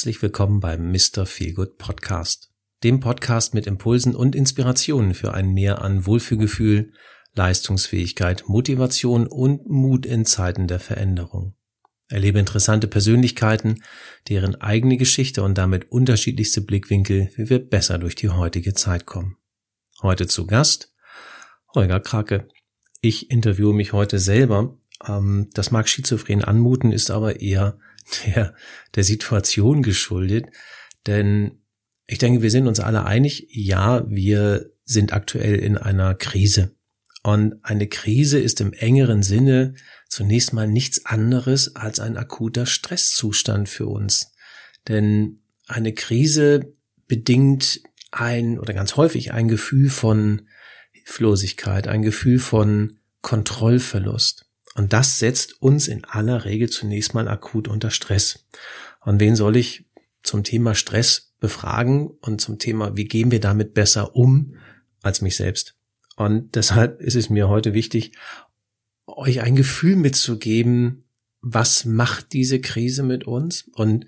herzlich willkommen beim Mr. Feelgood Podcast, dem Podcast mit Impulsen und Inspirationen für ein Mehr an Wohlfühlgefühl, Leistungsfähigkeit, Motivation und Mut in Zeiten der Veränderung. Erlebe interessante Persönlichkeiten, deren eigene Geschichte und damit unterschiedlichste Blickwinkel, wie wir besser durch die heutige Zeit kommen. Heute zu Gast Holger Krake. Ich interviewe mich heute selber. Ähm, das mag schizophren anmuten, ist aber eher der, der Situation geschuldet. Denn ich denke, wir sind uns alle einig, ja, wir sind aktuell in einer Krise. Und eine Krise ist im engeren Sinne zunächst mal nichts anderes als ein akuter Stresszustand für uns. Denn eine Krise bedingt ein oder ganz häufig ein Gefühl von Hilflosigkeit, ein Gefühl von Kontrollverlust. Und das setzt uns in aller Regel zunächst mal akut unter Stress. Und wen soll ich zum Thema Stress befragen und zum Thema, wie gehen wir damit besser um, als mich selbst? Und deshalb ist es mir heute wichtig, euch ein Gefühl mitzugeben, was macht diese Krise mit uns? Und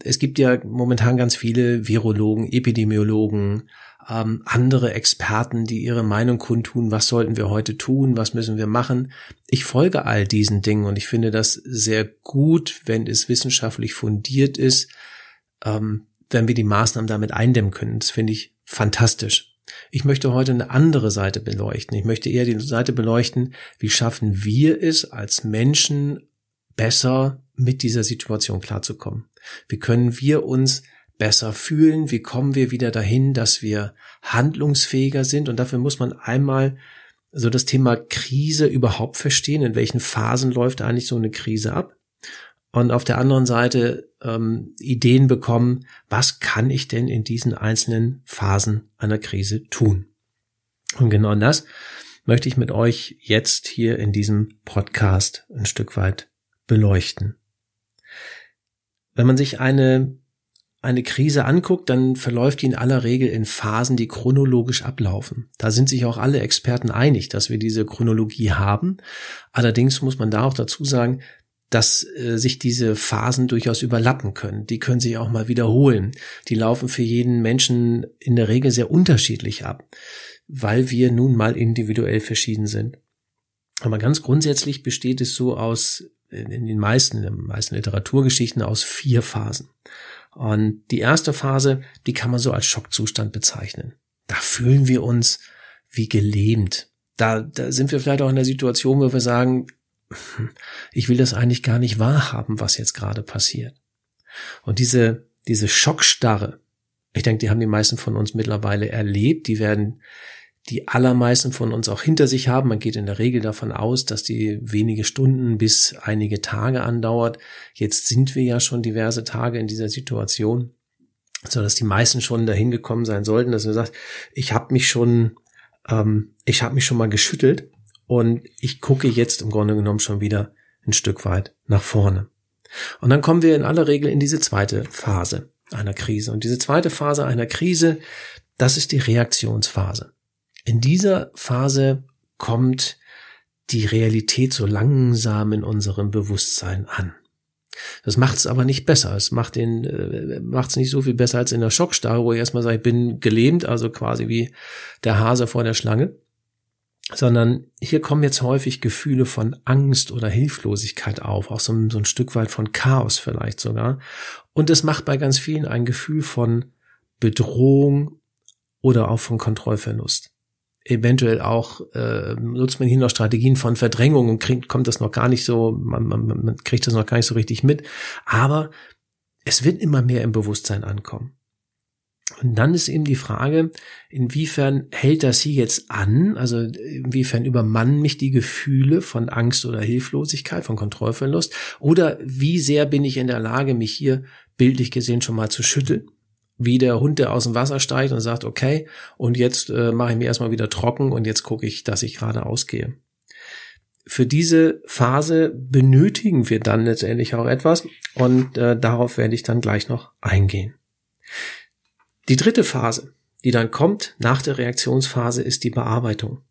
es gibt ja momentan ganz viele Virologen, Epidemiologen, ähm, andere Experten, die ihre Meinung kundtun, was sollten wir heute tun, was müssen wir machen. Ich folge all diesen Dingen und ich finde das sehr gut, wenn es wissenschaftlich fundiert ist, ähm, wenn wir die Maßnahmen damit eindämmen können. Das finde ich fantastisch. Ich möchte heute eine andere Seite beleuchten. Ich möchte eher die Seite beleuchten, wie schaffen wir es als Menschen besser mit dieser Situation klarzukommen. Wie können wir uns besser fühlen? Wie kommen wir wieder dahin, dass wir handlungsfähiger sind? Und dafür muss man einmal so das Thema Krise überhaupt verstehen. In welchen Phasen läuft eigentlich so eine Krise ab? Und auf der anderen Seite ähm, Ideen bekommen, was kann ich denn in diesen einzelnen Phasen einer Krise tun? Und genau das möchte ich mit euch jetzt hier in diesem Podcast ein Stück weit beleuchten. Wenn man sich eine eine Krise anguckt, dann verläuft die in aller Regel in Phasen, die chronologisch ablaufen. Da sind sich auch alle Experten einig, dass wir diese Chronologie haben. Allerdings muss man da auch dazu sagen, dass äh, sich diese Phasen durchaus überlappen können. Die können sich auch mal wiederholen. Die laufen für jeden Menschen in der Regel sehr unterschiedlich ab, weil wir nun mal individuell verschieden sind. Aber ganz grundsätzlich besteht es so aus, in den meisten, in den meisten Literaturgeschichten aus vier Phasen. Und die erste Phase, die kann man so als Schockzustand bezeichnen. Da fühlen wir uns wie gelähmt. Da, da sind wir vielleicht auch in der Situation, wo wir sagen, ich will das eigentlich gar nicht wahrhaben, was jetzt gerade passiert. Und diese, diese Schockstarre, ich denke, die haben die meisten von uns mittlerweile erlebt. Die werden die allermeisten von uns auch hinter sich haben. Man geht in der Regel davon aus, dass die wenige Stunden bis einige Tage andauert. Jetzt sind wir ja schon diverse Tage in dieser Situation, so dass die meisten schon dahin gekommen sein sollten, dass man sagt, ich habe mich schon, ähm, ich habe mich schon mal geschüttelt und ich gucke jetzt im Grunde genommen schon wieder ein Stück weit nach vorne. Und dann kommen wir in aller Regel in diese zweite Phase einer Krise. Und diese zweite Phase einer Krise, das ist die Reaktionsphase. In dieser Phase kommt die Realität so langsam in unserem Bewusstsein an. Das macht es aber nicht besser. Es macht den, äh, macht es nicht so viel besser als in der Schockstarre, wo ich erstmal sage, ich bin gelähmt, also quasi wie der Hase vor der Schlange. Sondern hier kommen jetzt häufig Gefühle von Angst oder Hilflosigkeit auf, auch so, so ein Stück weit von Chaos vielleicht sogar. Und es macht bei ganz vielen ein Gefühl von Bedrohung oder auch von Kontrollverlust eventuell auch äh, nutzt man hier noch Strategien von Verdrängung und kriegt, kommt das noch gar nicht so, man, man, man kriegt das noch gar nicht so richtig mit. Aber es wird immer mehr im Bewusstsein ankommen. Und dann ist eben die Frage, inwiefern hält das hier jetzt an? Also inwiefern übermannen mich die Gefühle von Angst oder Hilflosigkeit, von Kontrollverlust? Oder wie sehr bin ich in der Lage, mich hier bildlich gesehen schon mal zu schütteln? Wie der Hund, der aus dem Wasser steigt und sagt, okay, und jetzt äh, mache ich mir erstmal wieder trocken und jetzt gucke ich, dass ich gerade ausgehe. Für diese Phase benötigen wir dann letztendlich auch etwas und äh, darauf werde ich dann gleich noch eingehen. Die dritte Phase, die dann kommt nach der Reaktionsphase, ist die Bearbeitung.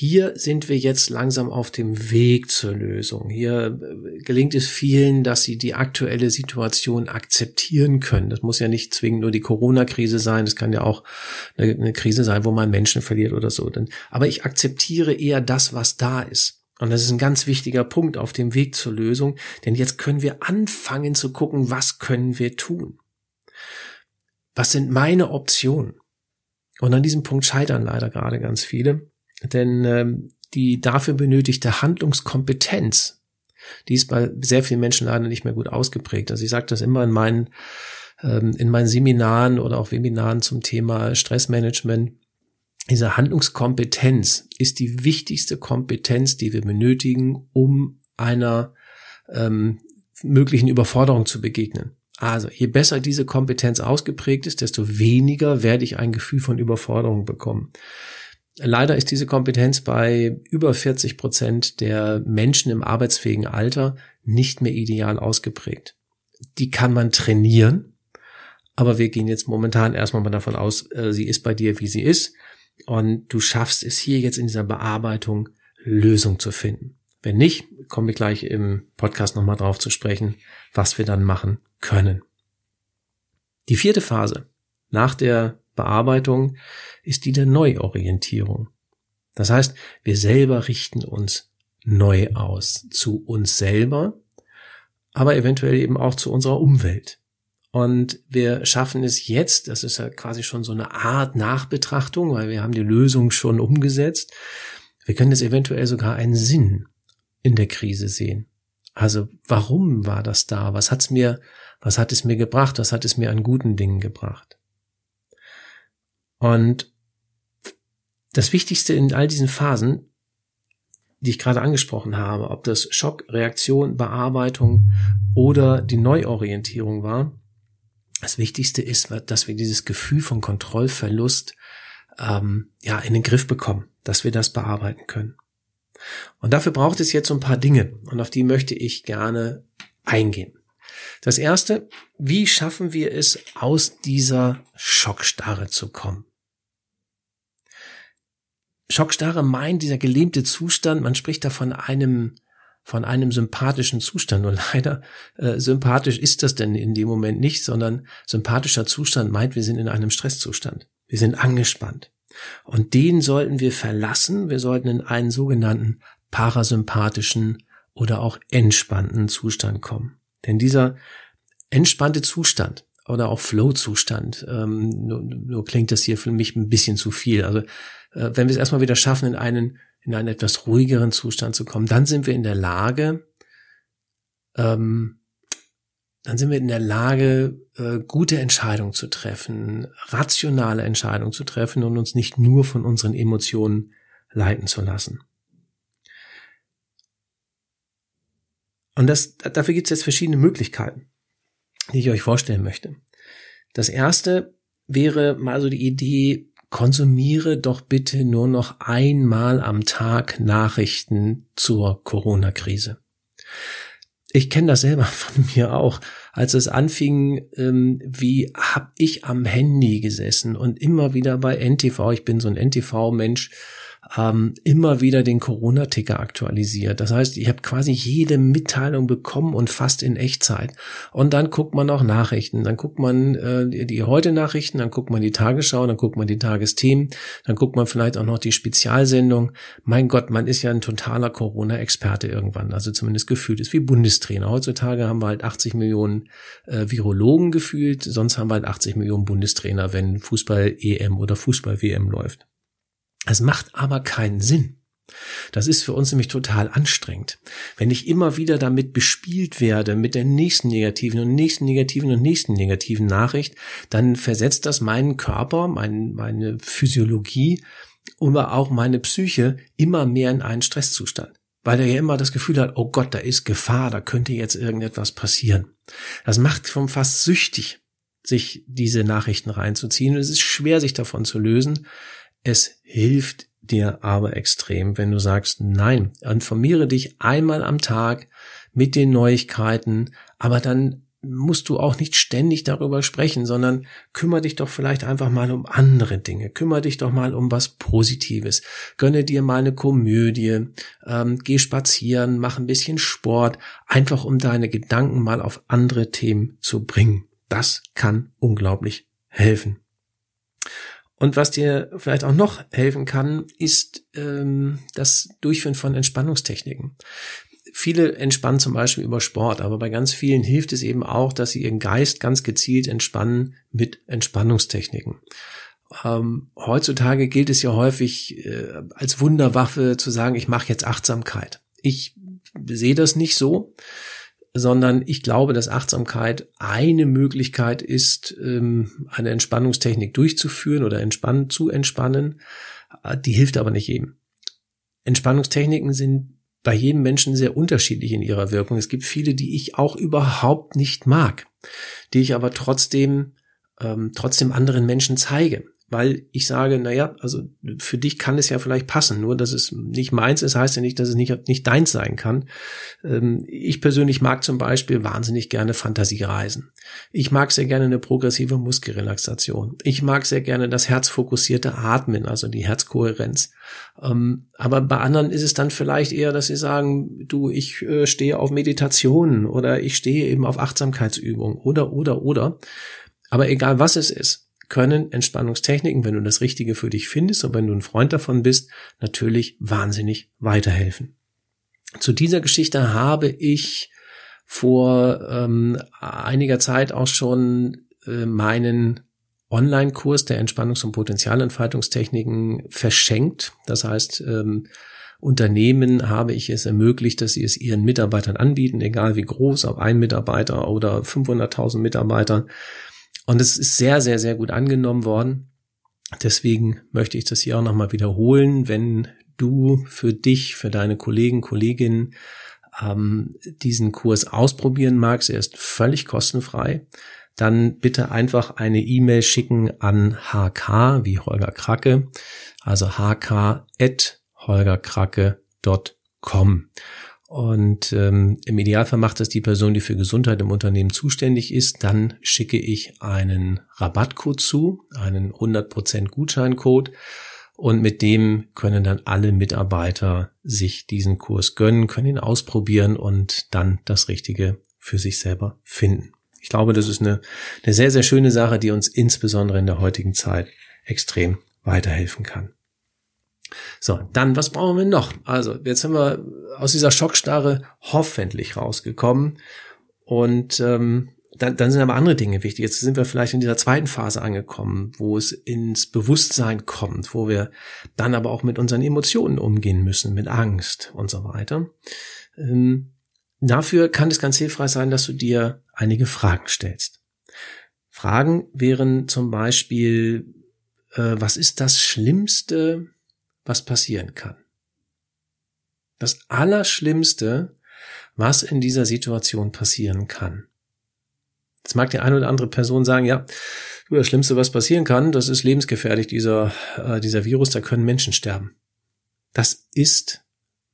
Hier sind wir jetzt langsam auf dem Weg zur Lösung. Hier äh, gelingt es vielen, dass sie die aktuelle Situation akzeptieren können. Das muss ja nicht zwingend nur die Corona-Krise sein. Das kann ja auch eine, eine Krise sein, wo man Menschen verliert oder so. Aber ich akzeptiere eher das, was da ist. Und das ist ein ganz wichtiger Punkt auf dem Weg zur Lösung, denn jetzt können wir anfangen zu gucken, was können wir tun? Was sind meine Optionen? Und an diesem Punkt scheitern leider gerade ganz viele. Denn ähm, die dafür benötigte Handlungskompetenz, die ist bei sehr vielen Menschen leider nicht mehr gut ausgeprägt. Also ich sage das immer in meinen, ähm, in meinen Seminaren oder auch Webinaren zum Thema Stressmanagement. Diese Handlungskompetenz ist die wichtigste Kompetenz, die wir benötigen, um einer ähm, möglichen Überforderung zu begegnen. Also je besser diese Kompetenz ausgeprägt ist, desto weniger werde ich ein Gefühl von Überforderung bekommen. Leider ist diese Kompetenz bei über 40 Prozent der Menschen im arbeitsfähigen Alter nicht mehr ideal ausgeprägt. Die kann man trainieren, aber wir gehen jetzt momentan erstmal mal davon aus, äh, sie ist bei dir, wie sie ist. Und du schaffst es hier jetzt in dieser Bearbeitung, Lösung zu finden. Wenn nicht, kommen wir gleich im Podcast nochmal drauf zu sprechen, was wir dann machen können. Die vierte Phase nach der Bearbeitung ist die der Neuorientierung. Das heißt, wir selber richten uns neu aus zu uns selber, aber eventuell eben auch zu unserer Umwelt. Und wir schaffen es jetzt, das ist ja quasi schon so eine Art Nachbetrachtung, weil wir haben die Lösung schon umgesetzt. Wir können jetzt eventuell sogar einen Sinn in der Krise sehen. Also warum war das da? Was hat's mir, was hat es mir gebracht? Was hat es mir an guten Dingen gebracht? Und das Wichtigste in all diesen Phasen, die ich gerade angesprochen habe, ob das Schock, Reaktion, Bearbeitung oder die Neuorientierung war, das Wichtigste ist, dass wir dieses Gefühl von Kontrollverlust ähm, ja in den Griff bekommen, dass wir das bearbeiten können. Und dafür braucht es jetzt so ein paar Dinge und auf die möchte ich gerne eingehen. Das erste, wie schaffen wir es, aus dieser Schockstarre zu kommen? Schockstarre meint dieser gelähmte Zustand, man spricht da von einem von einem sympathischen Zustand. Und leider äh, sympathisch ist das denn in dem Moment nicht, sondern sympathischer Zustand meint, wir sind in einem Stresszustand. Wir sind angespannt. Und den sollten wir verlassen. Wir sollten in einen sogenannten parasympathischen oder auch entspannten Zustand kommen. Denn dieser entspannte Zustand oder auch Flow-Zustand, ähm, nur, nur klingt das hier für mich ein bisschen zu viel. Also äh, wenn wir es erstmal wieder schaffen, in einen, in einen etwas ruhigeren Zustand zu kommen, dann sind wir in der Lage, ähm, dann sind wir in der Lage, äh, gute Entscheidungen zu treffen, rationale Entscheidungen zu treffen und uns nicht nur von unseren Emotionen leiten zu lassen. Und das, dafür gibt es jetzt verschiedene Möglichkeiten, die ich euch vorstellen möchte. Das erste wäre mal so die Idee, konsumiere doch bitte nur noch einmal am Tag Nachrichten zur Corona-Krise. Ich kenne das selber von mir auch. Als es anfing, ähm, wie hab ich am Handy gesessen und immer wieder bei NTV, ich bin so ein NTV-Mensch, ähm, immer wieder den Corona-Ticker aktualisiert. Das heißt, ich habe quasi jede Mitteilung bekommen und fast in Echtzeit. Und dann guckt man auch Nachrichten. Dann guckt man äh, die, Heute-Nachrichten, dann guckt man die Tagesschau, dann guckt man die Tagesthemen, dann guckt man vielleicht auch noch die Spezialsendung. Mein Gott, man ist ja ein totaler Corona-Experte irgendwann. Also zumindest gefühlt ist wie Bundestrainer. Heutzutage haben wir halt 80 Millionen äh, Virologen gefühlt, sonst haben wir halt 80 Millionen Bundestrainer, wenn Fußball-EM oder Fußball-WM läuft. Es macht aber keinen Sinn. Das ist für uns nämlich total anstrengend. Wenn ich immer wieder damit bespielt werde, mit der nächsten negativen und nächsten negativen und nächsten negativen Nachricht, dann versetzt das meinen Körper, mein, meine Physiologie, aber auch meine Psyche immer mehr in einen Stresszustand. Weil er ja immer das Gefühl hat, oh Gott, da ist Gefahr, da könnte jetzt irgendetwas passieren. Das macht vom fast süchtig, sich diese Nachrichten reinzuziehen. Und es ist schwer, sich davon zu lösen, es hilft dir aber extrem, wenn du sagst, nein, informiere dich einmal am Tag mit den Neuigkeiten, aber dann musst du auch nicht ständig darüber sprechen, sondern kümmere dich doch vielleicht einfach mal um andere Dinge. Kümmere dich doch mal um was Positives. Gönne dir mal eine Komödie, ähm, geh spazieren, mach ein bisschen Sport, einfach um deine Gedanken mal auf andere Themen zu bringen. Das kann unglaublich helfen. Und was dir vielleicht auch noch helfen kann, ist ähm, das Durchführen von Entspannungstechniken. Viele entspannen zum Beispiel über Sport, aber bei ganz vielen hilft es eben auch, dass sie ihren Geist ganz gezielt entspannen mit Entspannungstechniken. Ähm, heutzutage gilt es ja häufig äh, als Wunderwaffe zu sagen, ich mache jetzt Achtsamkeit. Ich sehe das nicht so, sondern ich glaube, dass Achtsamkeit eine Möglichkeit ist, ähm, eine Entspannungstechnik durchzuführen oder entspannen, zu entspannen. Äh, die hilft aber nicht jedem. Entspannungstechniken sind bei jedem Menschen sehr unterschiedlich in ihrer Wirkung. Es gibt viele, die ich auch überhaupt nicht mag, die ich aber trotzdem ähm, trotzdem anderen Menschen zeige weil ich sage, na ja, also für dich kann es ja vielleicht passen, nur dass es nicht meins ist, heißt ja nicht, dass es nicht, nicht deins sein kann. Ähm, ich persönlich mag zum Beispiel wahnsinnig gerne Fantasiereisen. Ich mag sehr gerne eine progressive Muskelrelaxation. Ich mag sehr gerne das herzfokussierte Atmen, also die Herzkohärenz. Ähm, aber bei anderen ist es dann vielleicht eher, dass sie sagen, du, ich äh, stehe auf Meditation oder ich stehe eben auf Achtsamkeitsübung oder, oder, oder. Aber egal was es ist, können Entspannungstechniken, wenn du das Richtige für dich findest und wenn du ein Freund davon bist, natürlich wahnsinnig weiterhelfen. Zu dieser Geschichte habe ich vor ähm, einiger Zeit auch schon äh, meinen Online-Kurs der Entspannungs- und Potenzialentfaltungstechniken verschenkt. Das heißt, ähm, Unternehmen habe ich es ermöglicht, dass sie es ihren Mitarbeitern anbieten, egal wie groß, ob ein Mitarbeiter oder 500.000 Mitarbeiter. Und es ist sehr, sehr, sehr gut angenommen worden. Deswegen möchte ich das hier auch nochmal wiederholen. Wenn du für dich, für deine Kollegen, Kolleginnen ähm, diesen Kurs ausprobieren magst, er ist völlig kostenfrei, dann bitte einfach eine E-Mail schicken an hk wie Holger Kracke, also hk at holgerkracke.com. Und ähm, im Idealfall macht das die Person, die für Gesundheit im Unternehmen zuständig ist. Dann schicke ich einen Rabattcode zu, einen 100% Gutscheincode. Und mit dem können dann alle Mitarbeiter sich diesen Kurs gönnen, können ihn ausprobieren und dann das Richtige für sich selber finden. Ich glaube, das ist eine, eine sehr, sehr schöne Sache, die uns insbesondere in der heutigen Zeit extrem weiterhelfen kann. So, dann, was brauchen wir noch? Also, jetzt sind wir aus dieser Schockstarre hoffentlich rausgekommen. Und ähm, dann, dann sind aber andere Dinge wichtig. Jetzt sind wir vielleicht in dieser zweiten Phase angekommen, wo es ins Bewusstsein kommt, wo wir dann aber auch mit unseren Emotionen umgehen müssen, mit Angst und so weiter. Ähm, dafür kann es ganz hilfreich sein, dass du dir einige Fragen stellst. Fragen wären zum Beispiel, äh, was ist das Schlimmste, was passieren kann. Das Allerschlimmste, was in dieser Situation passieren kann. Jetzt mag die eine oder andere Person sagen, ja, das Schlimmste, was passieren kann, das ist lebensgefährlich, dieser, äh, dieser Virus, da können Menschen sterben. Das ist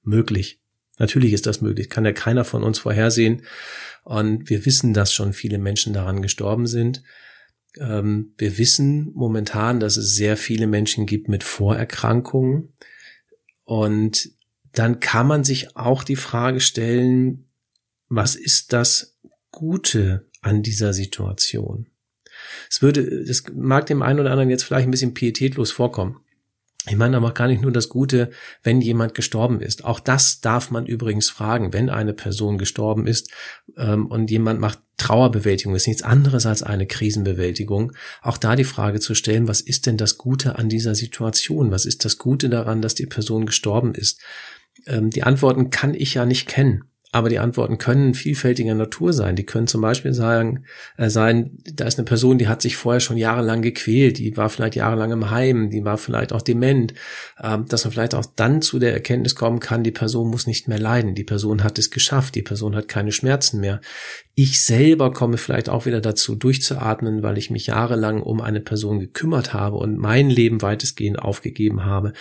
möglich. Natürlich ist das möglich, kann ja keiner von uns vorhersehen. Und wir wissen, dass schon viele Menschen daran gestorben sind. Ähm, wir wissen momentan, dass es sehr viele Menschen gibt mit Vorerkrankungen. Und dann kann man sich auch die Frage stellen, was ist das Gute an dieser Situation? Es würde, das mag dem einen oder anderen jetzt vielleicht ein bisschen pietätlos vorkommen. Ich meine aber gar nicht nur das Gute, wenn jemand gestorben ist. Auch das darf man übrigens fragen, wenn eine Person gestorben ist ähm, und jemand macht Trauerbewältigung, ist nichts anderes als eine Krisenbewältigung. Auch da die Frage zu stellen, was ist denn das Gute an dieser Situation? Was ist das Gute daran, dass die Person gestorben ist? Ähm, die Antworten kann ich ja nicht kennen. Aber die Antworten können vielfältiger Natur sein. Die können zum Beispiel sagen, äh, sein, da ist eine Person, die hat sich vorher schon jahrelang gequält, die war vielleicht jahrelang im Heim, die war vielleicht auch dement, äh, dass man vielleicht auch dann zu der Erkenntnis kommen kann, die Person muss nicht mehr leiden, die Person hat es geschafft, die Person hat keine Schmerzen mehr. Ich selber komme vielleicht auch wieder dazu, durchzuatmen, weil ich mich jahrelang um eine Person gekümmert habe und mein Leben weitestgehend aufgegeben habe.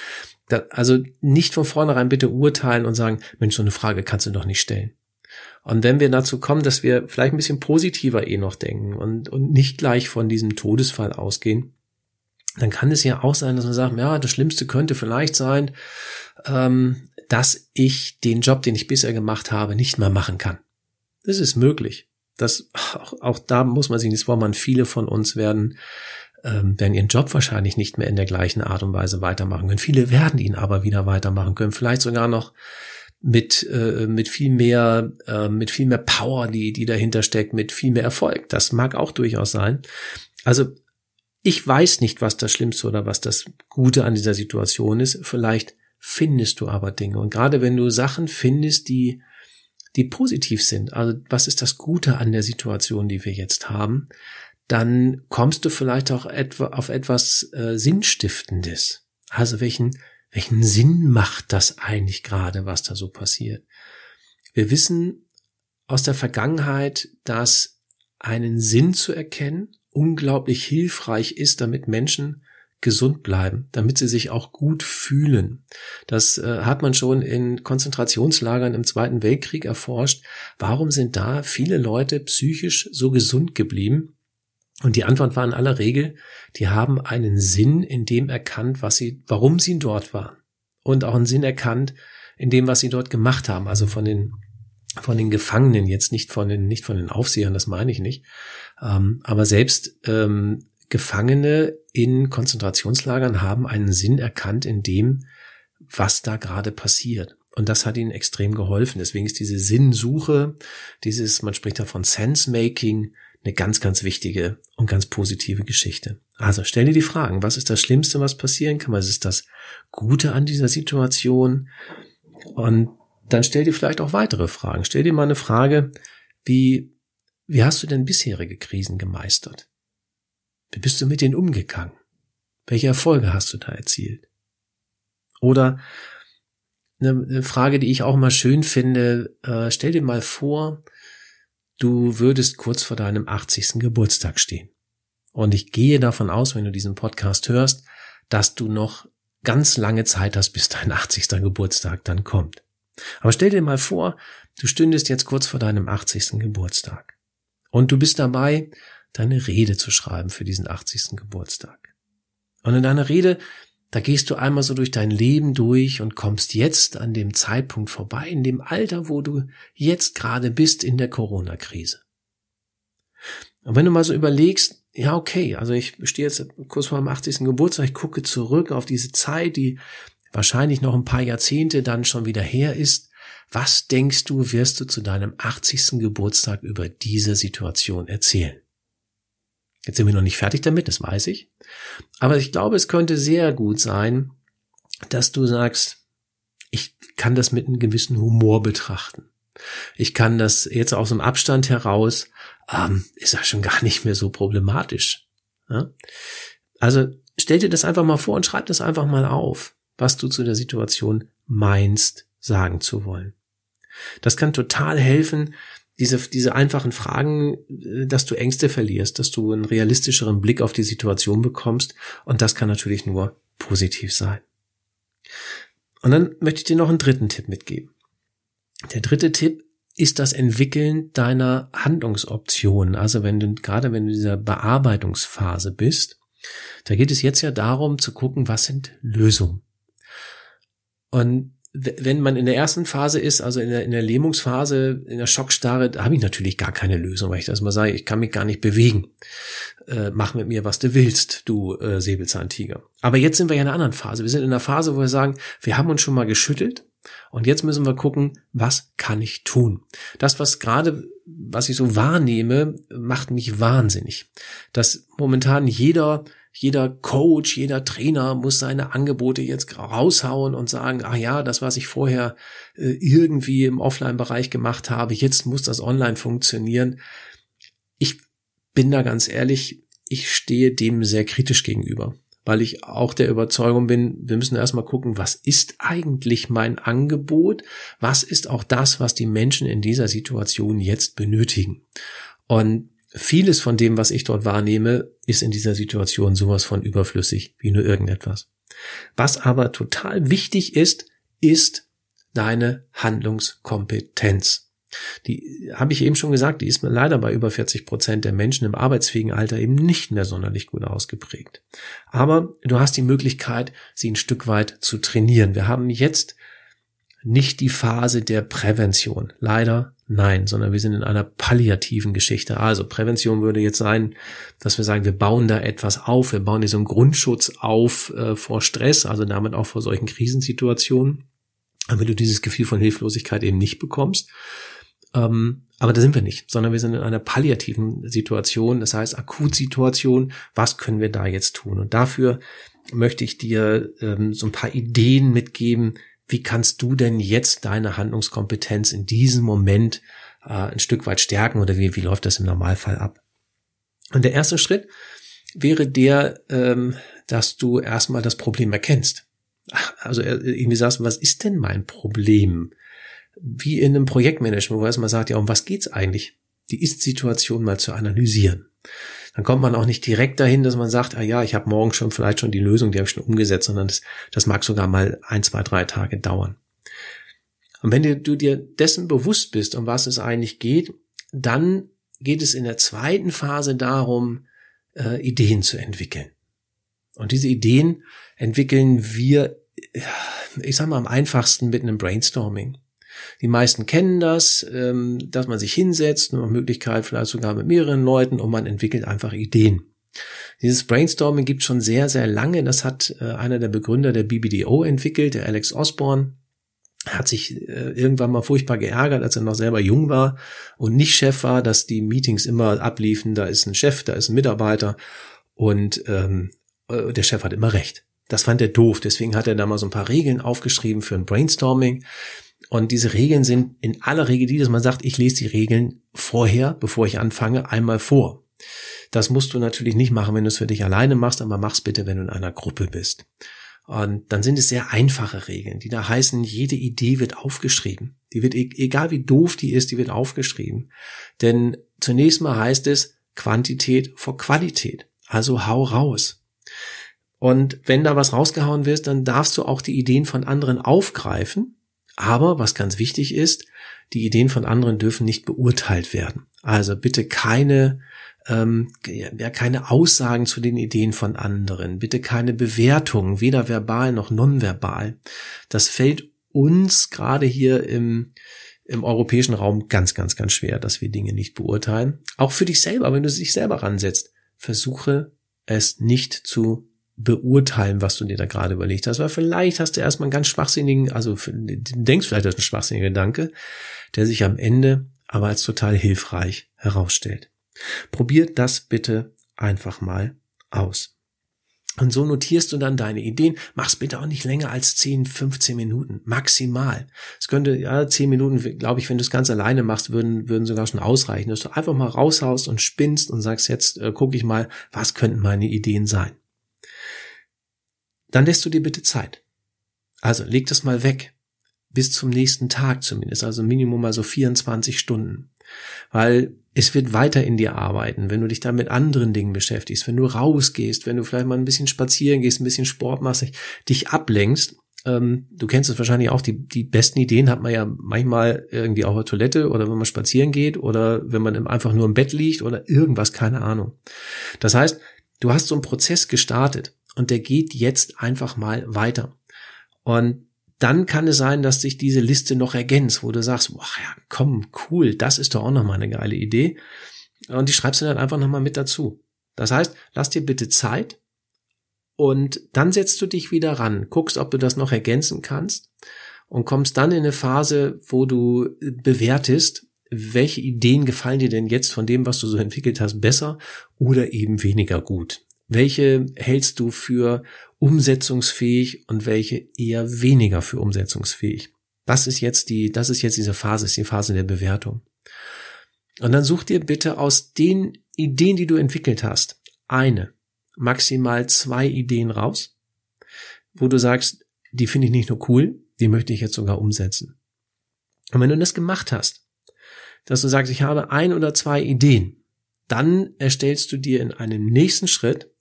Da, also nicht von vornherein bitte urteilen und sagen, Mensch, so eine Frage kannst du doch nicht stellen. Und wenn wir dazu kommen, dass wir vielleicht ein bisschen positiver eh noch denken und, und nicht gleich von diesem Todesfall ausgehen, dann kann es ja auch sein, dass man sagt, ja, das Schlimmste könnte vielleicht sein, ähm, dass ich den Job, den ich bisher gemacht habe, nicht mehr machen kann. Das ist möglich. Das, auch, auch da muss man sich nicht vormachen, viele von uns werden, ähm, werden ihren Job wahrscheinlich nicht mehr in der gleichen Art und Weise weitermachen können. Viele werden ihn aber wieder weitermachen können. Vielleicht sogar noch mit, äh, mit viel mehr, äh, mit viel mehr Power, die, die dahinter steckt, mit viel mehr Erfolg. Das mag auch durchaus sein. Also ich weiß nicht, was das Schlimmste oder was das Gute an dieser Situation ist. Vielleicht findest du aber Dinge. Und gerade wenn du Sachen findest, die, die positiv sind, also was ist das Gute an der Situation, die wir jetzt haben, dann kommst du vielleicht auch etwa auf etwas äh, Sinnstiftendes. Also welchen, welchen Sinn macht das eigentlich gerade, was da so passiert? Wir wissen aus der Vergangenheit, dass einen Sinn zu erkennen unglaublich hilfreich ist, damit Menschen gesund bleiben, damit sie sich auch gut fühlen. Das äh, hat man schon in Konzentrationslagern im Zweiten Weltkrieg erforscht. Warum sind da viele Leute psychisch so gesund geblieben? Und die Antwort war in aller Regel, die haben einen Sinn in dem erkannt, was sie, warum sie dort waren. Und auch einen Sinn erkannt in dem, was sie dort gemacht haben. Also von den, von den Gefangenen, jetzt nicht von den, nicht von den Aufsehern, das meine ich nicht, ähm, aber selbst ähm, Gefangene in Konzentrationslagern haben einen Sinn erkannt in dem, was da gerade passiert. Und das hat ihnen extrem geholfen. Deswegen ist diese Sinnsuche, dieses, man spricht da von Sense-Making, eine ganz, ganz wichtige und ganz positive Geschichte. Also stell dir die Fragen, was ist das Schlimmste, was passieren kann? Was ist das Gute an dieser Situation? Und dann stell dir vielleicht auch weitere Fragen. Stell dir mal eine Frage, wie wie hast du denn bisherige Krisen gemeistert? Wie bist du mit denen umgegangen? Welche Erfolge hast du da erzielt? Oder eine Frage, die ich auch mal schön finde, äh, stell dir mal vor, du würdest kurz vor deinem 80. Geburtstag stehen. Und ich gehe davon aus, wenn du diesen Podcast hörst, dass du noch ganz lange Zeit hast, bis dein 80. Geburtstag dann kommt. Aber stell dir mal vor, du stündest jetzt kurz vor deinem 80. Geburtstag. Und du bist dabei, deine Rede zu schreiben für diesen 80. Geburtstag. Und in deiner Rede, da gehst du einmal so durch dein Leben durch und kommst jetzt an dem Zeitpunkt vorbei, in dem Alter, wo du jetzt gerade bist in der Corona-Krise. Und wenn du mal so überlegst, ja, okay, also ich stehe jetzt kurz vor meinem 80. Geburtstag, ich gucke zurück auf diese Zeit, die wahrscheinlich noch ein paar Jahrzehnte dann schon wieder her ist, was denkst du, wirst du zu deinem 80. Geburtstag über diese Situation erzählen? Jetzt sind wir noch nicht fertig damit, das weiß ich. Aber ich glaube, es könnte sehr gut sein, dass du sagst, ich kann das mit einem gewissen Humor betrachten. Ich kann das jetzt aus dem Abstand heraus, ähm, ist ja schon gar nicht mehr so problematisch. Ja? Also stell dir das einfach mal vor und schreib das einfach mal auf, was du zu der Situation meinst, sagen zu wollen. Das kann total helfen, diese, diese einfachen Fragen, äh, dass du Ängste verlierst, dass du einen realistischeren Blick auf die Situation bekommst. Und das kann natürlich nur positiv sein. Und dann möchte ich dir noch einen dritten Tipp mitgeben. Der dritte Tipp ist das Entwickeln deiner Handlungsoptionen. Also wenn du, gerade wenn du in dieser Bearbeitungsphase bist, da geht es jetzt ja darum zu gucken, was sind Lösungen. Und wenn man in der ersten Phase ist, also in der, in der Lähmungsphase, in der Schockstarre, da habe ich natürlich gar keine Lösung, weil ich das mal sage, ich kann mich gar nicht bewegen. Äh, mach mit mir, was du willst, du äh, Säbelzahntiger. Aber jetzt sind wir ja in einer anderen Phase. Wir sind in einer Phase, wo wir sagen, wir haben uns schon mal geschüttelt und jetzt müssen wir gucken, was kann ich tun? Das, was gerade, was ich so wahrnehme, macht mich wahnsinnig. Dass momentan jeder jeder Coach, jeder Trainer muss seine Angebote jetzt raushauen und sagen, ach ja, das, was ich vorher äh, irgendwie im Offline-Bereich gemacht habe, jetzt muss das online funktionieren. Ich bin da ganz ehrlich, ich stehe dem sehr kritisch gegenüber, weil ich auch der Überzeugung bin, wir müssen erstmal gucken, was ist eigentlich mein Angebot? Was ist auch das, was die Menschen in dieser Situation jetzt benötigen? Und vieles von dem, was ich dort wahrnehme, ist in dieser Situation sowas von überflüssig wie nur irgendetwas. Was aber total wichtig ist, ist deine Handlungskompetenz. Die habe ich eben schon gesagt, die ist mir leider bei über 40 Prozent der Menschen im arbeitsfähigen Alter eben nicht mehr sonderlich gut ausgeprägt. Aber du hast die Möglichkeit, sie ein Stück weit zu trainieren. Wir haben jetzt nicht die Phase der Prävention. Leider nein, sondern wir sind in einer palliativen Geschichte. Also Prävention würde jetzt sein, dass wir sagen, wir bauen da etwas auf, wir bauen hier so einen Grundschutz auf äh, vor Stress, also damit auch vor solchen Krisensituationen, damit du dieses Gefühl von Hilflosigkeit eben nicht bekommst. Ähm, aber da sind wir nicht, sondern wir sind in einer palliativen Situation, das heißt Akutsituation. Was können wir da jetzt tun? Und dafür möchte ich dir ähm, so ein paar Ideen mitgeben. Wie kannst du denn jetzt deine Handlungskompetenz in diesem Moment äh, ein Stück weit stärken oder wie, wie läuft das im Normalfall ab? Und der erste Schritt wäre der, ähm, dass du erstmal das Problem erkennst. Also äh, irgendwie sagst, was ist denn mein Problem? wie in einem Projektmanagement, wo man sagt, ja, um was geht's eigentlich? Die Ist-Situation mal zu analysieren. Dann kommt man auch nicht direkt dahin, dass man sagt, ah ja, ich habe morgen schon vielleicht schon die Lösung, die habe ich schon umgesetzt, sondern das, das mag sogar mal ein, zwei, drei Tage dauern. Und wenn du, dir dessen bewusst bist, um was es eigentlich geht, dann geht es in der zweiten Phase darum, äh, Ideen zu entwickeln. Und diese Ideen entwickeln wir, ich sag mal, am einfachsten mit einem Brainstorming. Die meisten kennen das, ähm, dass man sich hinsetzt, eine Möglichkeit vielleicht sogar mit mehreren Leuten und man entwickelt einfach Ideen. Dieses Brainstorming gibt schon sehr, sehr lange. Das hat äh, einer der Begründer der BBDO entwickelt, der Alex Osborne. Hat sich äh, irgendwann mal furchtbar geärgert, als er noch selber jung war und nicht Chef war, dass die Meetings immer abliefen. Da ist ein Chef, da ist ein Mitarbeiter und ähm, äh, der Chef hat immer recht. Das fand er doof. Deswegen hat er da mal so ein paar Regeln aufgeschrieben für ein Brainstorming. Und diese Regeln sind in aller Regel die, dass man sagt, ich lese die Regeln vorher, bevor ich anfange, einmal vor. Das musst du natürlich nicht machen, wenn du es für dich alleine machst, aber mach's bitte, wenn du in einer Gruppe bist. Und dann sind es sehr einfache Regeln, die da heißen, jede Idee wird aufgeschrieben. Die wird, e-, egal wie doof die ist, die wird aufgeschrieben. Denn zunächst mal heißt es Quantität vor Qualität. Also hau raus. Und wenn da was rausgehauen wird, dann darfst du auch die Ideen von anderen aufgreifen aber was ganz wichtig ist, die Ideen von anderen dürfen nicht beurteilt werden. Also bitte keine ähm, ja, keine Aussagen zu den Ideen von anderen, bitte keine Bewertungen, weder verbal noch nonverbal. Das fällt uns gerade hier im, im europäischen Raum ganz, ganz, ganz schwer, dass wir Dinge nicht beurteilen. Auch für dich selber, wenn du dich selber ransetzt, versuche es nicht zu beurteilen, was du dir da gerade überlegt hast, weil vielleicht hast du erstmal einen ganz schwachsinnigen, also denkst vielleicht, das ist ein schwachsinniger Gedanke, der sich am Ende aber als total hilfreich herausstellt. Probiert das bitte einfach mal aus. Und so notierst du dann deine Ideen. Mach's bitte auch nicht länger als 10, 15 Minuten. Maximal. Es könnte, ja, 10 Minuten, glaube ich, wenn du es ganz alleine machst, würden, würden sogar schon ausreichen, dass du einfach mal raushaust und spinnst und sagst, jetzt äh, gucke ich mal, was könnten meine Ideen sein dann lässt du dir bitte Zeit. Also leg das mal weg. Bis zum nächsten Tag zumindest, also Minimum mal so 24 Stunden. Weil es wird weiter in dir arbeiten, wenn du dich da mit anderen Dingen beschäftigst, wenn du rausgehst, wenn du vielleicht mal ein bisschen spazieren gehst, ein bisschen Sport dich ablenkst. Ähm, du kennst es wahrscheinlich auch, die, die besten Ideen hat man ja manchmal irgendwie auf der Toilette oder wenn man spazieren geht oder wenn man einfach nur im Bett liegt oder irgendwas, keine Ahnung. Das heißt, du hast so einen Prozess gestartet und der geht jetzt einfach mal weiter. Und dann kann es sein, dass sich diese Liste noch ergänzt, wo du sagst, boah, ja, komm, cool, das ist doch auch nochmal eine geile Idee. Und die schreibst du dann einfach nochmal mit dazu. Das heißt, lass dir bitte Zeit und dann setzt du dich wieder ran, guckst, ob du das noch ergänzen kannst und kommst dann in eine Phase, wo du bewertest, welche Ideen gefallen dir denn jetzt von dem, was du so entwickelt hast, besser oder eben weniger gut. Welche hältst du für umsetzungsfähig und welche eher weniger für umsetzungsfähig? Das ist jetzt die, das ist jetzt diese Phase, ist die Phase der Bewertung. Und dann such dir bitte aus den Ideen, die du entwickelt hast, eine, maximal zwei Ideen raus, wo du sagst, die finde ich nicht nur cool, die möchte ich jetzt sogar umsetzen. Und wenn du das gemacht hast, dass du sagst, ich habe ein oder zwei Ideen, dann erstellst du dir in einem nächsten Schritt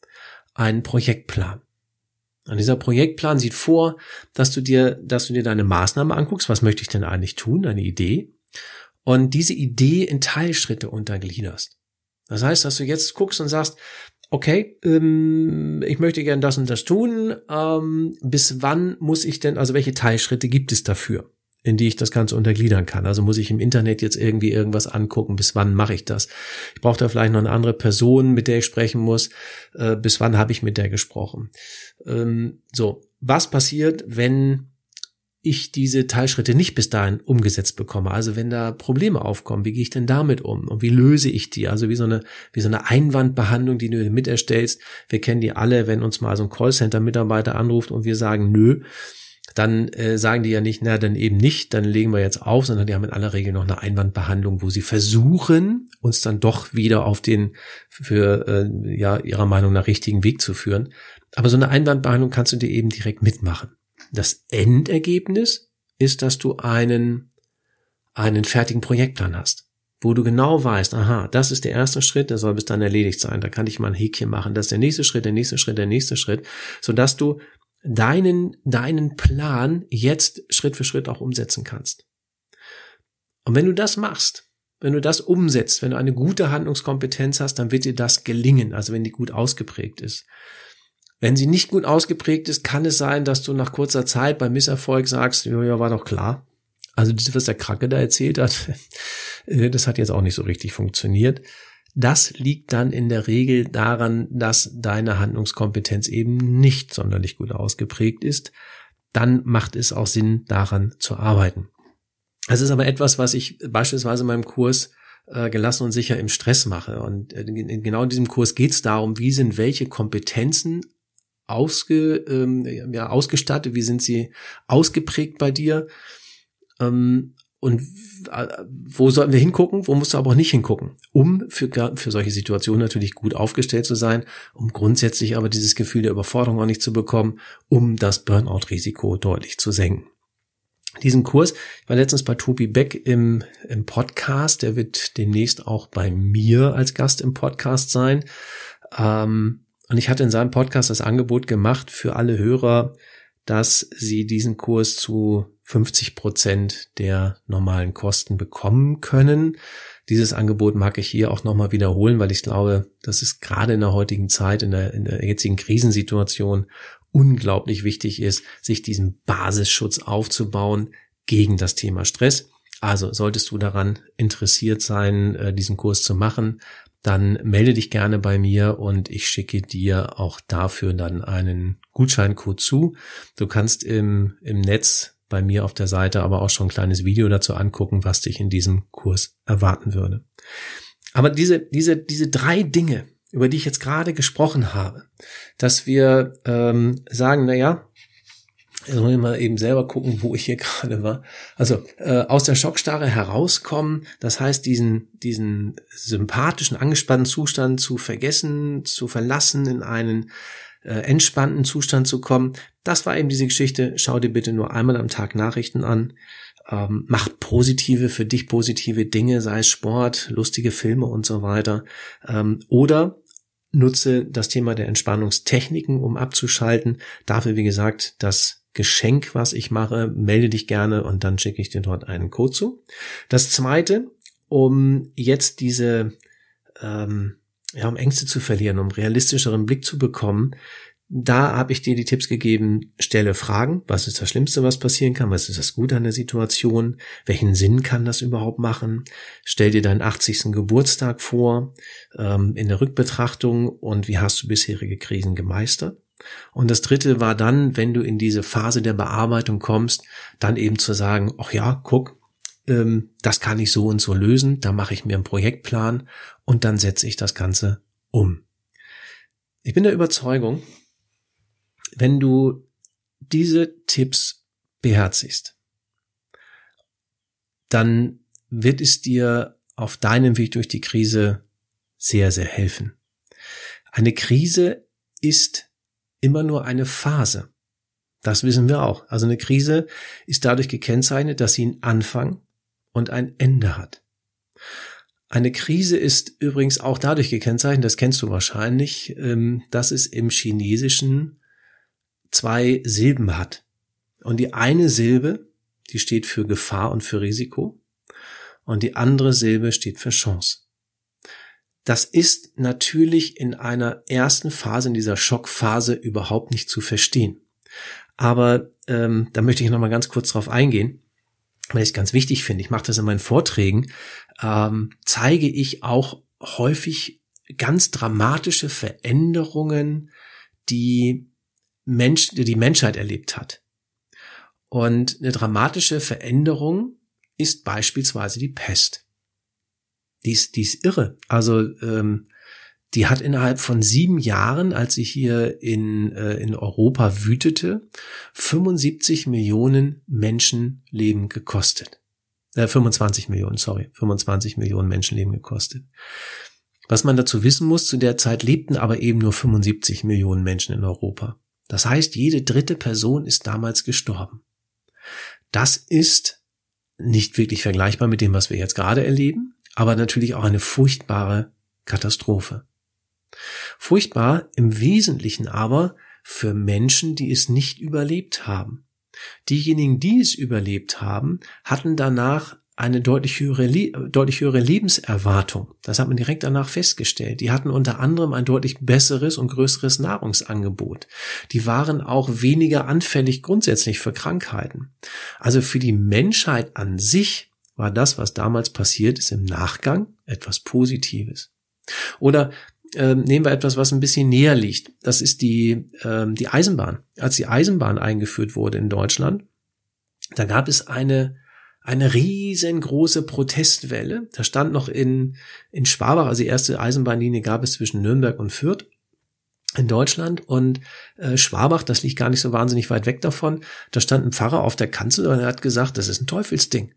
einen Projektplan. Und dieser Projektplan sieht vor, dass du dir, dass du dir deine Maßnahme anguckst. Was möchte ich denn eigentlich tun? Deine Idee. und diese Idee in Teilschritte untergliederst. Das heißt, dass du jetzt guckst und sagst, okay, ähm, ich möchte gern das und das tun. Ähm, bis wann muss ich denn, also welche Teilschritte gibt es dafür, in die ich das Ganze untergliedern kann? Also muss ich im Internet jetzt irgendwie irgendwas angucken, bis wann mache ich das? Ich brauche da vielleicht noch eine andere Person, mit der ich sprechen muss. Äh, bis wann habe ich mit der gesprochen? Ähm, so, was passiert, wenn ich diese Teilschritte nicht bis dahin umgesetzt bekomme. Also wenn da Probleme aufkommen, wie gehe ich denn damit um und wie löse ich die? Also wie so eine wie so eine Einwandbehandlung, die du miterstellst. Wir kennen die alle, wenn uns mal so ein Callcenter-Mitarbeiter anruft und wir sagen nö, dann äh, sagen die ja nicht, na dann eben nicht, dann legen wir jetzt auf, sondern die haben in aller Regel noch eine Einwandbehandlung, wo sie versuchen, uns dann doch wieder auf den für äh, ja ihrer Meinung nach richtigen Weg zu führen. Aber so eine Einwandbehandlung kannst du dir eben direkt mitmachen. Das Endergebnis ist, dass du einen, einen fertigen Projektplan hast, wo du genau weißt, aha, das ist der erste Schritt, der soll bis dann erledigt sein. Da kann ich mal ein Häkchen machen. Das ist der nächste Schritt, der nächste Schritt, der nächste Schritt, sodass du deinen, deinen Plan jetzt Schritt für Schritt auch umsetzen kannst. Und wenn du das machst, wenn du das umsetzt, wenn du eine gute Handlungskompetenz hast, dann wird dir das gelingen, also wenn die gut ausgeprägt ist. Wenn sie nicht gut ausgeprägt ist, kann es sein, dass du nach kurzer Zeit beim Misserfolg sagst, ja, ja, war doch klar. Also das, was der Kranke da erzählt hat, das hat jetzt auch nicht so richtig funktioniert. Das liegt dann in der Regel daran, dass deine Handlungskompetenz eben nicht sonderlich gut ausgeprägt ist. Dann macht es auch Sinn, daran zu arbeiten. Das ist aber etwas, was ich beispielsweise in meinem Kurs äh, gelassen und sicher im Stress mache. Und äh, in genau diesem Kurs geht es darum, wie sind welche Kompetenzen ausge, ähm, ja, ausgestattet, wie sind sie ausgeprägt bei dir ähm, und äh, wo sollten wir hingucken, wo musst du aber auch nicht hingucken, um für, für solche Situationen natürlich gut aufgestellt zu sein, um grundsätzlich aber dieses Gefühl der Überforderung auch nicht zu bekommen, um das Burnout-Risiko deutlich zu senken. Diesen Kurs, ich war letztens bei Tobi Beck im, im Podcast, der wird demnächst auch bei mir als Gast im Podcast sein. Ähm, und ich hatte in seinem Podcast das Angebot gemacht für alle Hörer, dass sie diesen Kurs zu 50 Prozent der normalen Kosten bekommen können. Dieses Angebot mag ich hier auch nochmal wiederholen, weil ich glaube, dass es gerade in der heutigen Zeit, in der, in der jetzigen Krisensituation unglaublich wichtig ist, sich diesen Basisschutz aufzubauen gegen das Thema Stress. Also solltest du daran interessiert sein, äh, diesen Kurs zu machen, dann melde dich gerne bei mir und ich schicke dir auch dafür dann einen Gutscheincode zu. Du kannst im, im Netz bei mir auf der Seite aber auch schon ein kleines Video dazu angucken, was dich in diesem Kurs erwarten würde. Aber diese, diese, diese drei Dinge, über die ich jetzt gerade gesprochen habe, dass wir ähm, sagen, na ja, Jetzt muss ich mal eben selber gucken, wo ich hier gerade war. Also äh, aus der Schockstarre herauskommen, das heißt, diesen, diesen sympathischen, angespannten Zustand zu vergessen, zu verlassen, in einen äh, entspannten Zustand zu kommen. Das war eben diese Geschichte. Schau dir bitte nur einmal am Tag Nachrichten an. Ähm, macht positive, für dich positive Dinge, sei es Sport, lustige Filme und so weiter. Ähm, oder nutze das Thema der Entspannungstechniken, um abzuschalten. Dafür, wie gesagt, das Geschenk, was ich mache, melde dich gerne und dann schicke ich dir dort einen Code zu. Das zweite, um jetzt diese, ähm, ja, um Ängste zu verlieren, um realistischeren Blick zu bekommen, da habe ich dir die Tipps gegeben, stelle Fragen, was ist das Schlimmste, was passieren kann, was ist das Gute an der Situation, welchen Sinn kann das überhaupt machen, stell dir deinen 80. Geburtstag vor ähm, in der Rückbetrachtung und wie hast du bisherige Krisen gemeistert. Und das dritte war dann, wenn du in diese Phase der Bearbeitung kommst, dann eben zu sagen, ach ja, guck, ähm, das kann ich so und so lösen, da mache ich mir einen Projektplan und dann setze ich das Ganze um. Ich bin der Überzeugung, wenn du diese Tipps beherzigst, dann wird es dir auf deinem Weg durch die Krise sehr, sehr helfen. Eine Krise ist immer nur eine Phase. Das wissen wir auch. Also eine Krise ist dadurch gekennzeichnet, dass sie einen Anfang und ein Ende hat. Eine Krise ist übrigens auch dadurch gekennzeichnet, das kennst du wahrscheinlich, ähm, dass es im Chinesischen zwei Silben hat. Und die eine Silbe, die steht für Gefahr und für Risiko. und die andere Silbe steht für Chance. Das ist natürlich in einer ersten Phase, in dieser Schockphase überhaupt nicht zu verstehen. Aber ähm, da möchte ich noch mal ganz kurz drauf eingehen, weil ich es ganz wichtig finde. Ich mache das in meinen Vorträgen. Ähm, zeige ich auch häufig ganz dramatische Veränderungen, die Mensch, die, Menschheit erlebt hat. Und eine dramatische Veränderung ist beispielsweise die Pest. Die ist, die ist irre. Also ähm, die hat innerhalb von sieben Jahren, als sie hier in, äh, in Europa wütete, 75 Millionen Menschenleben gekostet. Äh, 25 Millionen, sorry, 25 Millionen Menschenleben gekostet. Was man dazu wissen muss, zu der Zeit lebten aber eben nur 75 Millionen Menschen in Europa. Das heißt, jede dritte Person ist damals gestorben. Das ist nicht wirklich vergleichbar mit dem, was wir jetzt gerade erleben, aber natürlich auch eine furchtbare Katastrophe. Furchtbar im Wesentlichen aber für Menschen, die es nicht überlebt haben. Diejenigen, die es überlebt haben, hatten danach eine deutlich höhere, deutlich höhere Lebenserwartung. Das hat man direkt danach festgestellt. Die hatten unter anderem ein deutlich besseres und größeres Nahrungsangebot. Die waren auch weniger anfällig grundsätzlich für Krankheiten. Also für die Menschheit an sich war das, was damals passiert ist, im Nachgang etwas Positives. Oder äh, nehmen wir etwas, was ein bisschen näher liegt. Das ist die, äh, die Eisenbahn. Als die Eisenbahn eingeführt wurde in Deutschland, da gab es eine eine riesengroße Protestwelle. Da stand noch in, in Schwabach, also die erste Eisenbahnlinie gab es zwischen Nürnberg und Fürth in Deutschland und äh, Schwabach, das liegt gar nicht so wahnsinnig weit weg davon, da stand ein Pfarrer auf der Kanzel und er hat gesagt, das ist ein Teufelsding.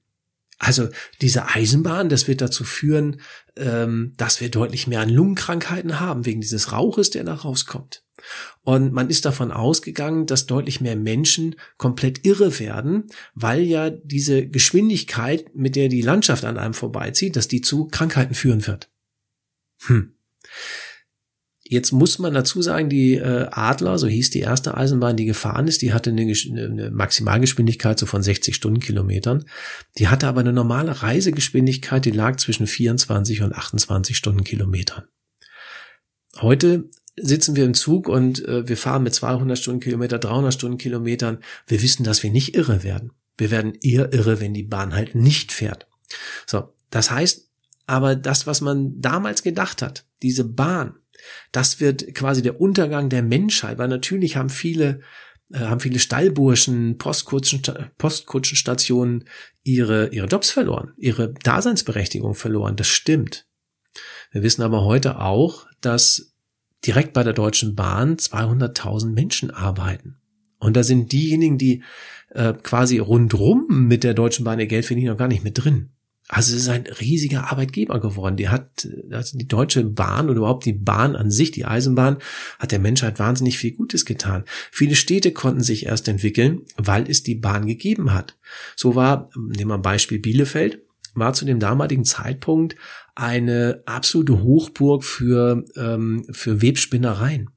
Also diese Eisenbahn, das wird dazu führen, ähm, dass wir deutlich mehr an Lungenkrankheiten haben, wegen dieses Rauches, der da rauskommt. Und man ist davon ausgegangen, dass deutlich mehr Menschen komplett irre werden, weil ja diese Geschwindigkeit, mit der die Landschaft an einem vorbeizieht, dass die zu Krankheiten führen wird. Hm. Jetzt muss man dazu sagen, die äh, Adler, so hieß die erste Eisenbahn, die gefahren ist, die hatte eine, eine Maximalgeschwindigkeit so von 60 Stundenkilometern. Die hatte aber eine normale Reisegeschwindigkeit, die lag zwischen 24 und 28 Stundenkilometern. Heute sitzen wir im Zug und äh, wir fahren mit 200 Stundenkilometer, 300 Stundenkilometern. Wir wissen, dass wir nicht irre werden. Wir werden eher irre, wenn die Bahn halt nicht fährt. So, das heißt, aber das, was man damals gedacht hat, diese Bahn, das wird quasi der Untergang der Menschheit, weil natürlich haben viele äh, haben viele Stallburschen, Postkutschen, Postkutschenstationen ihre, ihre Jobs verloren, ihre Daseinsberechtigung verloren. Das stimmt. Wir wissen aber heute auch, dass direkt bei der Deutschen Bahn 200.000 Menschen arbeiten. Und da sind diejenigen, die äh, quasi rundrum mit der Deutschen Bahn ihr Geld verdienen, noch gar nicht mit drin. Also es ist ein riesiger Arbeitgeber geworden. Die hat, also die Deutsche Bahn oder überhaupt die Bahn an sich, die Eisenbahn, hat der Menschheit wahnsinnig viel Gutes getan. Viele Städte konnten sich erst entwickeln, weil es die Bahn gegeben hat. So war, nehmen wir ein Beispiel Bielefeld, war zu dem damaligen Zeitpunkt eine absolute Hochburg für, ähm, für Webspinnereien.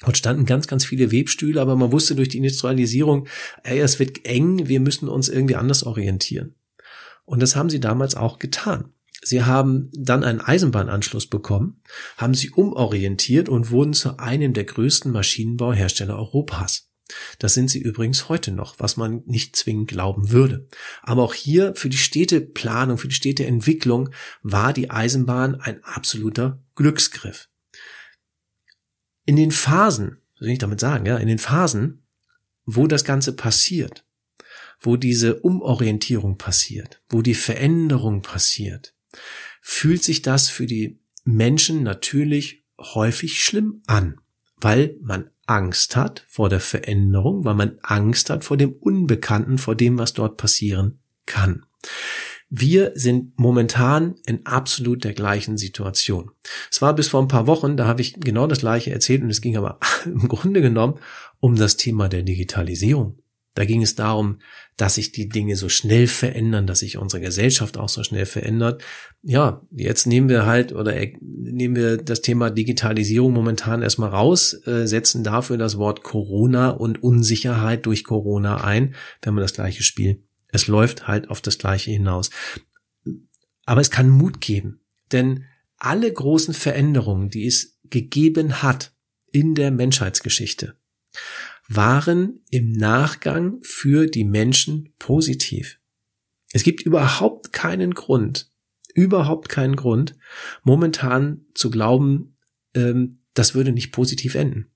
Dort standen ganz, ganz viele Webstühle, aber man wusste durch die Industrialisierung, ey, es wird eng, wir müssen uns irgendwie anders orientieren. Und das haben sie damals auch getan. Sie haben dann einen Eisenbahnanschluss bekommen, haben sie umorientiert und wurden zu einem der größten Maschinenbauhersteller Europas. Das sind sie übrigens heute noch, was man nicht zwingend glauben würde. Aber auch hier für die Städteplanung, für die Städteentwicklung war die Eisenbahn ein absoluter Glücksgriff. In den Phasen, soll ich damit sagen, ja, in den Phasen, wo das Ganze passiert, wo diese Umorientierung passiert, wo die Veränderung passiert, fühlt sich das für die Menschen natürlich häufig schlimm an, weil man Angst hat vor der Veränderung, weil man Angst hat vor dem Unbekannten, vor dem, was dort passieren kann. Wir sind momentan in absolut der gleichen Situation. Es war bis vor ein paar Wochen, da habe ich genau das gleiche erzählt und es ging aber im Grunde genommen um das Thema der Digitalisierung. Da ging es darum, dass sich die Dinge so schnell verändern, dass sich unsere Gesellschaft auch so schnell verändert. Ja, jetzt nehmen wir halt oder nehmen wir das Thema Digitalisierung momentan erstmal raus, äh, setzen dafür das Wort Corona und Unsicherheit durch Corona ein, wenn man das gleiche Spiel. Es läuft halt auf das gleiche hinaus. Aber es kann Mut geben, denn alle großen Veränderungen, die es gegeben hat in der Menschheitsgeschichte, waren im Nachgang für die Menschen positiv. Es gibt überhaupt keinen Grund, überhaupt keinen Grund, momentan zu glauben, ähm, das würde nicht positiv enden.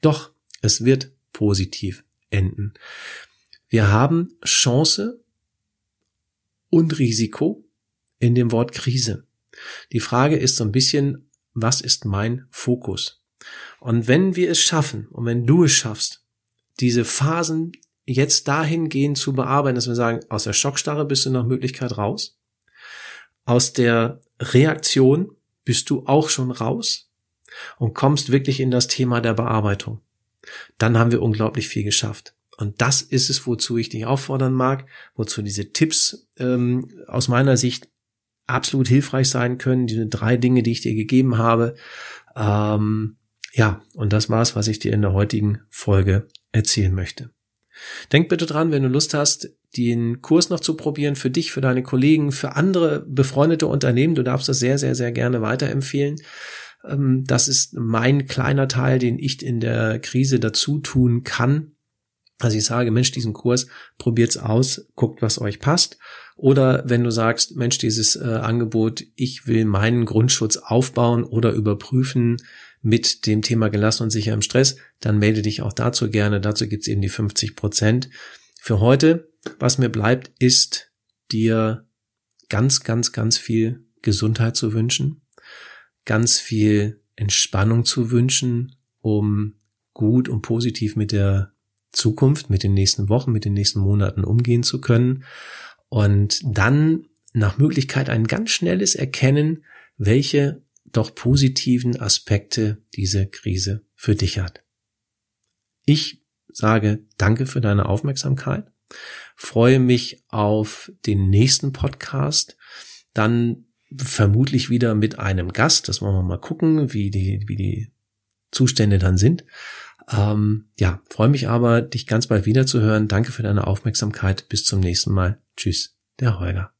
Doch, es wird positiv enden. Wir haben Chance und Risiko in dem Wort Krise. Die Frage ist so ein bisschen, was ist mein Fokus? Und wenn wir es schaffen und wenn du es schaffst, diese Phasen jetzt dahingehend zu bearbeiten, dass wir sagen, aus der Schockstarre bist du nach Möglichkeit raus, aus der Reaktion bist du auch schon raus und kommst wirklich in das Thema der Bearbeitung. Dann haben wir unglaublich viel geschafft. Und das ist es, wozu ich dich auffordern mag, wozu diese Tipps ähm, aus meiner Sicht absolut hilfreich sein können. Diese drei Dinge, die ich dir gegeben habe. Ähm, ja, und das war's, was ich dir in der heutigen Folge erzählen möchte. Denk bitte dran, wenn du Lust hast, den Kurs noch zu probieren für dich, für deine Kollegen, für andere befreundete Unternehmen. Du darfst das sehr, sehr, sehr gerne weiterempfehlen. Ähm, das ist mein kleiner Teil, den ich in der Krise dazu tun kann. Also ich sage, Mensch, diesen Kurs probiert's aus, guckt, was euch passt. Oder wenn du sagst, Mensch, dieses äh, Angebot, ich will meinen Grundschutz aufbauen oder überprüfen mit dem Thema gelassen und sicher im Stress, dann melde dich auch dazu gerne. Dazu gibt's eben die 50 Prozent. Für heute, was mir bleibt, ist dir ganz, ganz, ganz viel Gesundheit zu wünschen, ganz viel Entspannung zu wünschen, um gut und positiv mit der Zukunft, mit den nächsten Wochen, mit den nächsten Monaten umgehen zu können und dann nach Möglichkeit ein ganz schnelles Erkennen, welche doch positiven Aspekte diese Krise für dich hat. Ich sage danke für deine Aufmerksamkeit, freue mich auf den nächsten Podcast, dann vermutlich wieder mit einem Gast, das wollen wir mal gucken, wie die, wie die Zustände dann sind. Ähm, ja, freue mich aber, dich ganz bald wieder zu hören. Danke für deine Aufmerksamkeit. Bis zum nächsten Mal. Tschüss, der Holger.